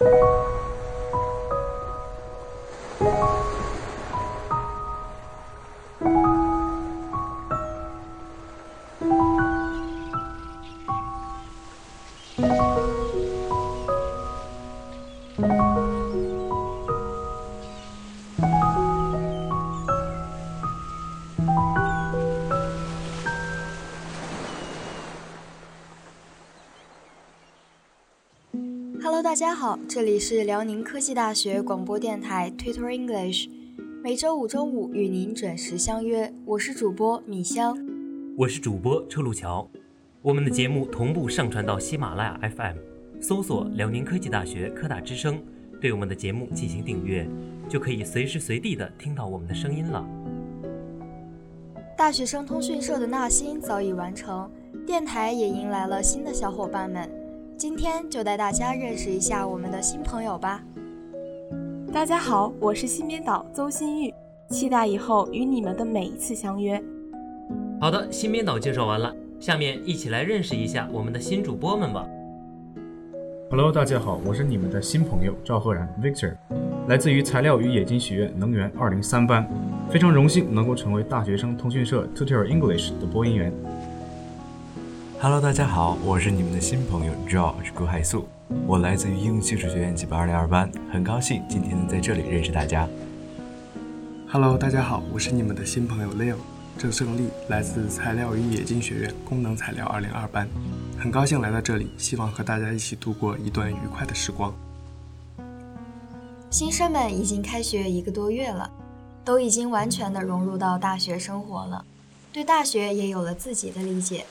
Hello，大家好，这里是辽宁科技大学广播电台 Twitter English，每周五中午与您准时相约，我是主播米香，我是主播车路桥。我们的节目同步上传到喜马拉雅 FM，搜索辽宁科技大学科大之声，对我们的节目进行订阅，就可以随时随地的听到我们的声音了。大学生通讯社的纳新早已完成，电台也迎来了新的小伙伴们。今天就带大家认识一下我们的新朋友吧。大家好，我是新编导邹新玉，期待以后与你们的每一次相约。好的，新编导介绍完了，下面一起来认识一下我们的新主播们吧。Hello，大家好，我是你们的新朋友赵赫然 Victor，来自于材料与冶金学院能源二零三班，非常荣幸能够成为大学生通讯社 Tutor English 的播音员。Hello，大家好，我是你们的新朋友 George 顾海素，我来自于应用技术学院级别二零二班，很高兴今天能在这里认识大家。Hello，大家好，我是你们的新朋友 Leo 郑胜利，来自材料与冶金学院功能材料二零二班，很高兴来到这里，希望和大家一起度过一段愉快的时光。新生们已经开学一个多月了，都已经完全的融入到大学生活了，对大学也有了自己的理解。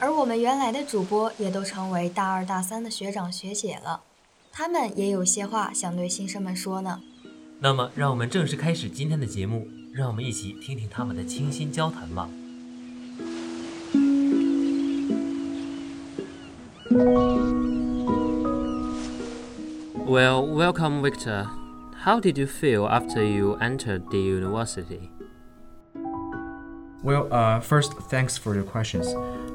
而我们原来的主播也都成为大二大三的学长学姐了，他们也有些话想对新生们说呢。那么，让我们正式开始今天的节目，让我们一起听听他们的倾心交谈吧。Well, welcome, Victor. How did you feel after you entered the university? Well, uh, first, thanks for your questions.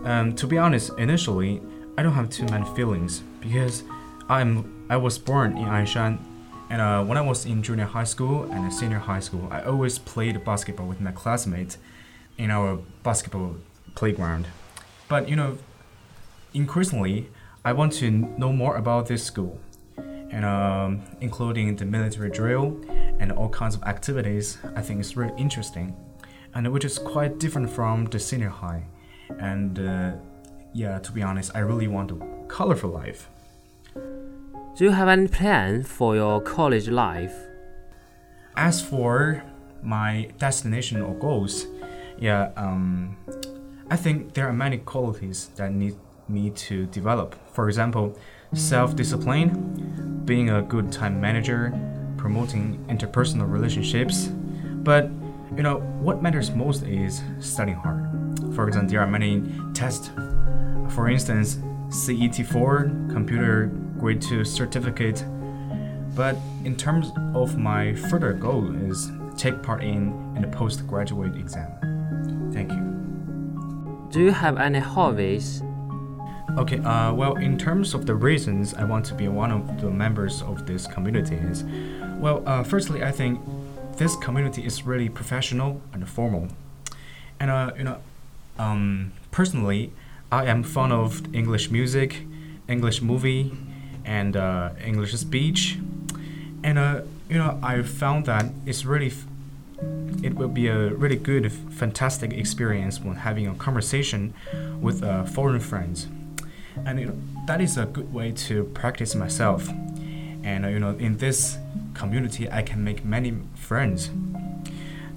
Um, to be honest, initially, I don't have too many feelings because I'm I was born in Anshan, and uh, when I was in junior high school and senior high school, I always played basketball with my classmates in our basketball playground. But you know, increasingly, I want to know more about this school, and um, including the military drill and all kinds of activities. I think it's really interesting and which is quite different from the senior high. And uh, yeah, to be honest, I really want a colorful life. Do you have any plan for your college life? As for my destination or goals, yeah, um, I think there are many qualities that need me to develop. For example, self-discipline, being a good time manager, promoting interpersonal relationships. But you know, what matters most is studying hard. For example, there are many tests. For instance, CET4, computer grade 2 certificate. But in terms of my further goal is take part in, in a postgraduate exam. Thank you. Do you have any hobbies? Okay, uh, well, in terms of the reasons I want to be one of the members of this community is, well, uh, firstly, I think this community is really professional and formal. And uh, you know, um, personally, I am fond of English music, English movie, and uh, English speech. And uh, you know, I found that it's really, it will be a really good, fantastic experience when having a conversation with uh, foreign friends. And you know, that is a good way to practice myself. And uh, you know, in this community, I can make many friends.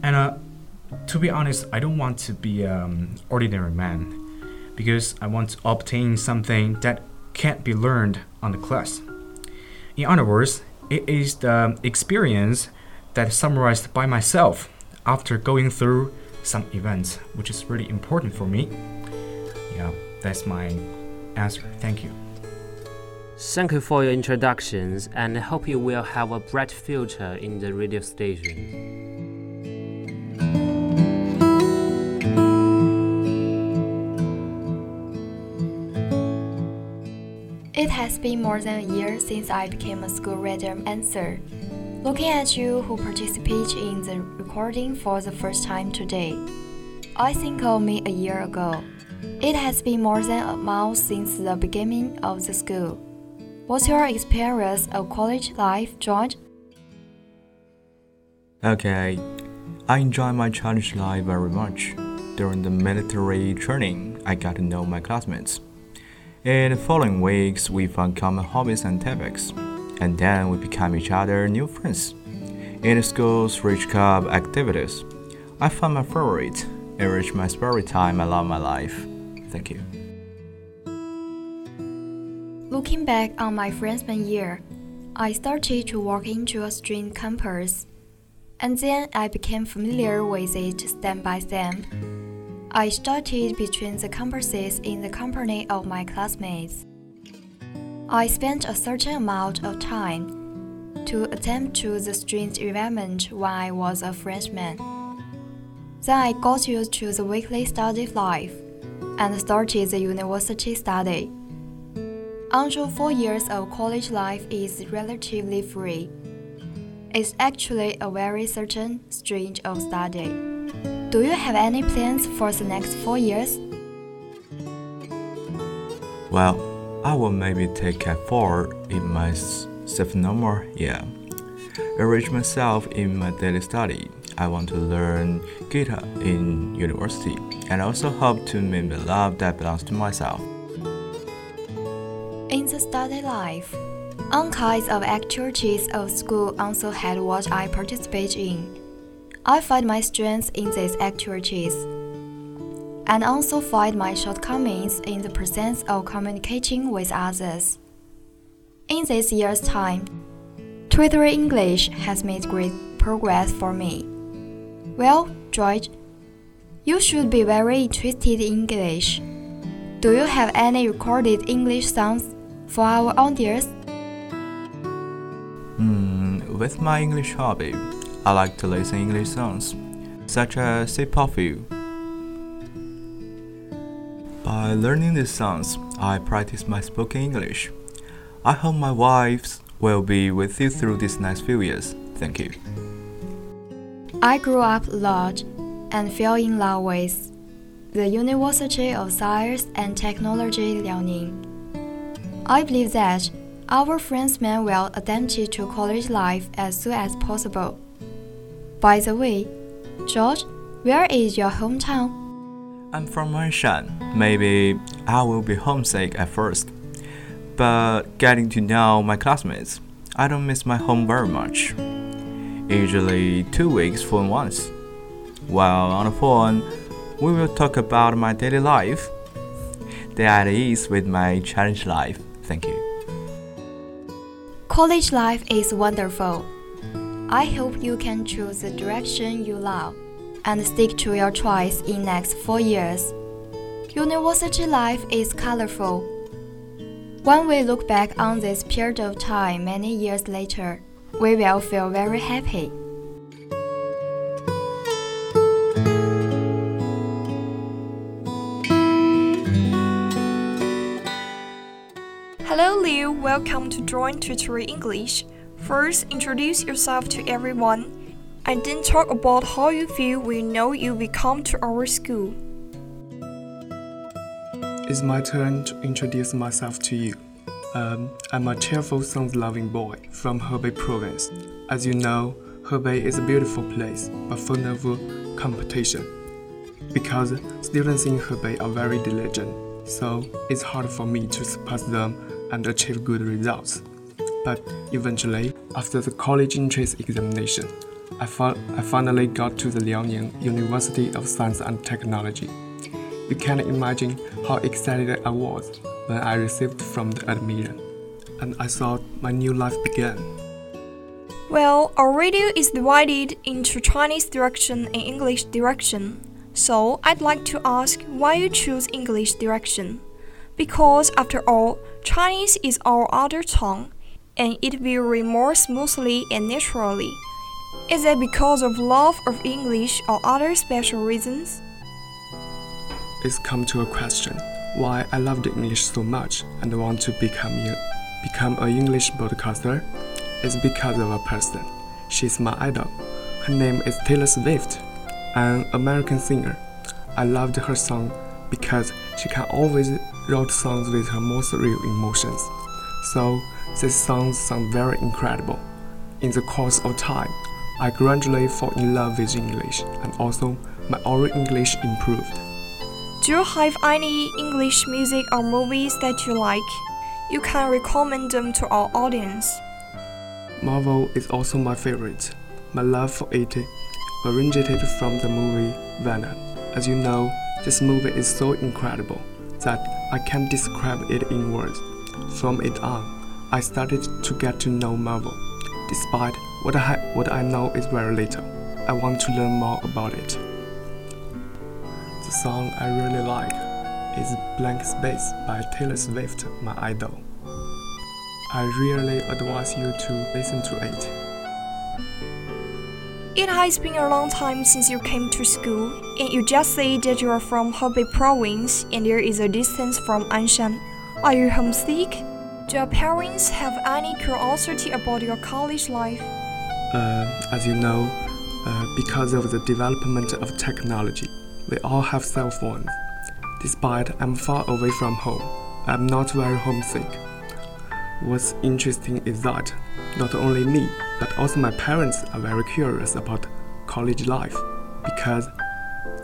And uh, to be honest, I don't want to be an um, ordinary man because I want to obtain something that can't be learned on the class. In other words, it is the experience that summarized by myself after going through some events, which is really important for me. Yeah, that's my answer. Thank you. Thank you for your introductions and I hope you will have a bright future in the radio station. It has been more than a year since I became a school reader answer. Looking at you who participate in the recording for the first time today, I think of me a year ago. It has been more than a month since the beginning of the school. What's your experience of college life, George? Okay, I enjoy my college life very much. During the military training, I got to know my classmates. In the following weeks, we found common hobbies and topics and then we become each other new friends. In the school's Rich Club activities, I found my favorite, enrich my spare time along my life. Thank you. Looking back on my freshman year, I started to walk into a strange campus, and then I became familiar with it step by step. I started between the campuses in the company of my classmates. I spent a certain amount of time to attempt to the strange environment when I was a freshman. Then I got used to the weekly study life and started the university study. Until four years of college life is relatively free. It's actually a very certain strange of study. Do you have any plans for the next four years? Well, I will maybe take CET 4 in my sophomore year. Enrich myself in my daily study. I want to learn guitar in university and also hope to meet the love that belongs to myself. In the study life, all kinds of activities of school also had what I participate in. I find my strengths in these activities and also find my shortcomings in the process of communicating with others. In this year's time, Twittery English has made great progress for me. Well, George, you should be very interested in English. Do you have any recorded English songs for our audience? Mm, with my English hobby, I like to listen English songs, such as Say Perfume by learning these songs, I practice my spoken English. I hope my wives will be with you through these next few years. Thank you. I grew up large and fell in love with the University of Science and Technology Liaoning. I believe that our friends may well adapt to college life as soon as possible. By the way, George, where is your hometown? I'm from Wanshan. Maybe I will be homesick at first. But getting to know my classmates, I don't miss my home very much. Usually two weeks phone once. While on the phone, we will talk about my daily life. They at ease with my challenge life. Thank you. College life is wonderful. I hope you can choose the direction you love and stick to your choice in next 4 years. University life is colorful. When we look back on this period of time many years later, we will feel very happy. Hello Leo, welcome to Join Twittery English. First, introduce yourself to everyone and then talk about how you feel you know you will come to our school. It's my turn to introduce myself to you. Um, I'm a cheerful, song-loving boy from Hebei province. As you know, Hebei is a beautiful place, but full of competition. Because students in Hebei are very diligent, so it's hard for me to surpass them and achieve good results. But eventually, after the college entrance examination, I, I finally got to the Liaoning University of Science and Technology. You can imagine how excited I was when I received from the admission, and I thought my new life began. Well, our radio is divided into Chinese direction and English direction. So, I'd like to ask why you choose English direction. Because, after all, Chinese is our other tongue, and it will read more smoothly and naturally. Is it because of love of English or other special reasons? It's come to a question. why I loved English so much and want to become become an English broadcaster It's because of a person. She's my idol. Her name is Taylor Swift, an American singer. I loved her song because she can always write songs with her most real emotions. So these songs sound very incredible. In the course of time, I gradually fall in love with English and also my oral English improved. Do you have any English music or movies that you like? You can recommend them to our audience. Marvel is also my favorite. My love for it originated from the movie Venom. As you know, this movie is so incredible that I can't describe it in words. From it on, I started to get to know Marvel. Despite what I, what I know is very little, I want to learn more about it. The song I really like is Blank Space by Taylor Swift, my idol. I really advise you to listen to it. It has been a long time since you came to school, and you just say that you are from Hebei province and there is a distance from Anshan. Are you homesick? Do your parents have any curiosity about your college life? Uh, as you know, uh, because of the development of technology, we all have cell phones. Despite I'm far away from home, I'm not very homesick. What's interesting is that not only me, but also my parents are very curious about college life because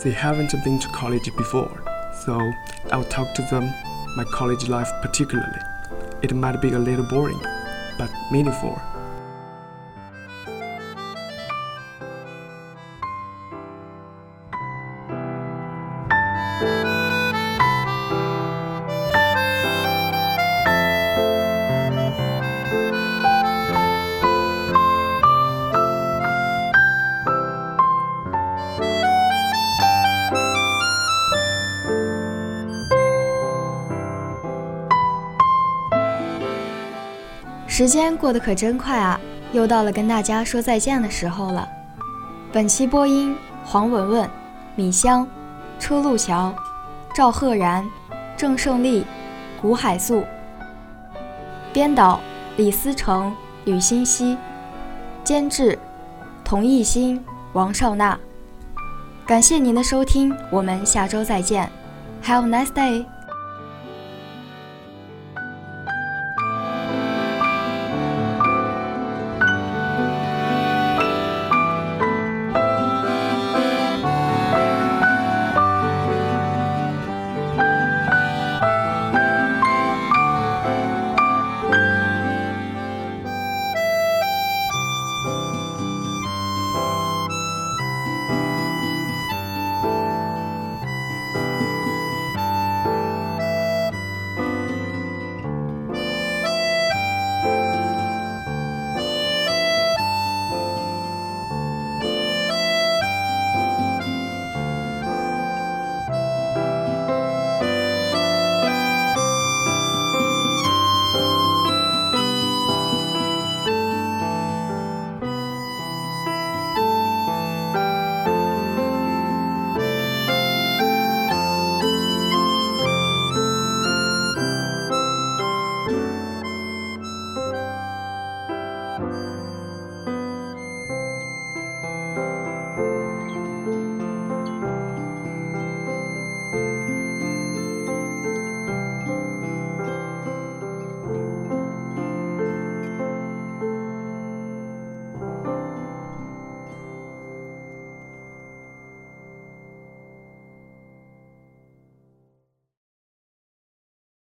they haven't been to college before. So I'll talk to them my college life particularly. It might be a little boring, but meaningful. 时间过得可真快啊，又到了跟大家说再见的时候了。本期播音：黄文文、米香、车路桥、赵赫然、郑胜利、古海素。编导：李思成、吕欣熙。监制：童艺兴、王少娜。感谢您的收听，我们下周再见。Have a nice day.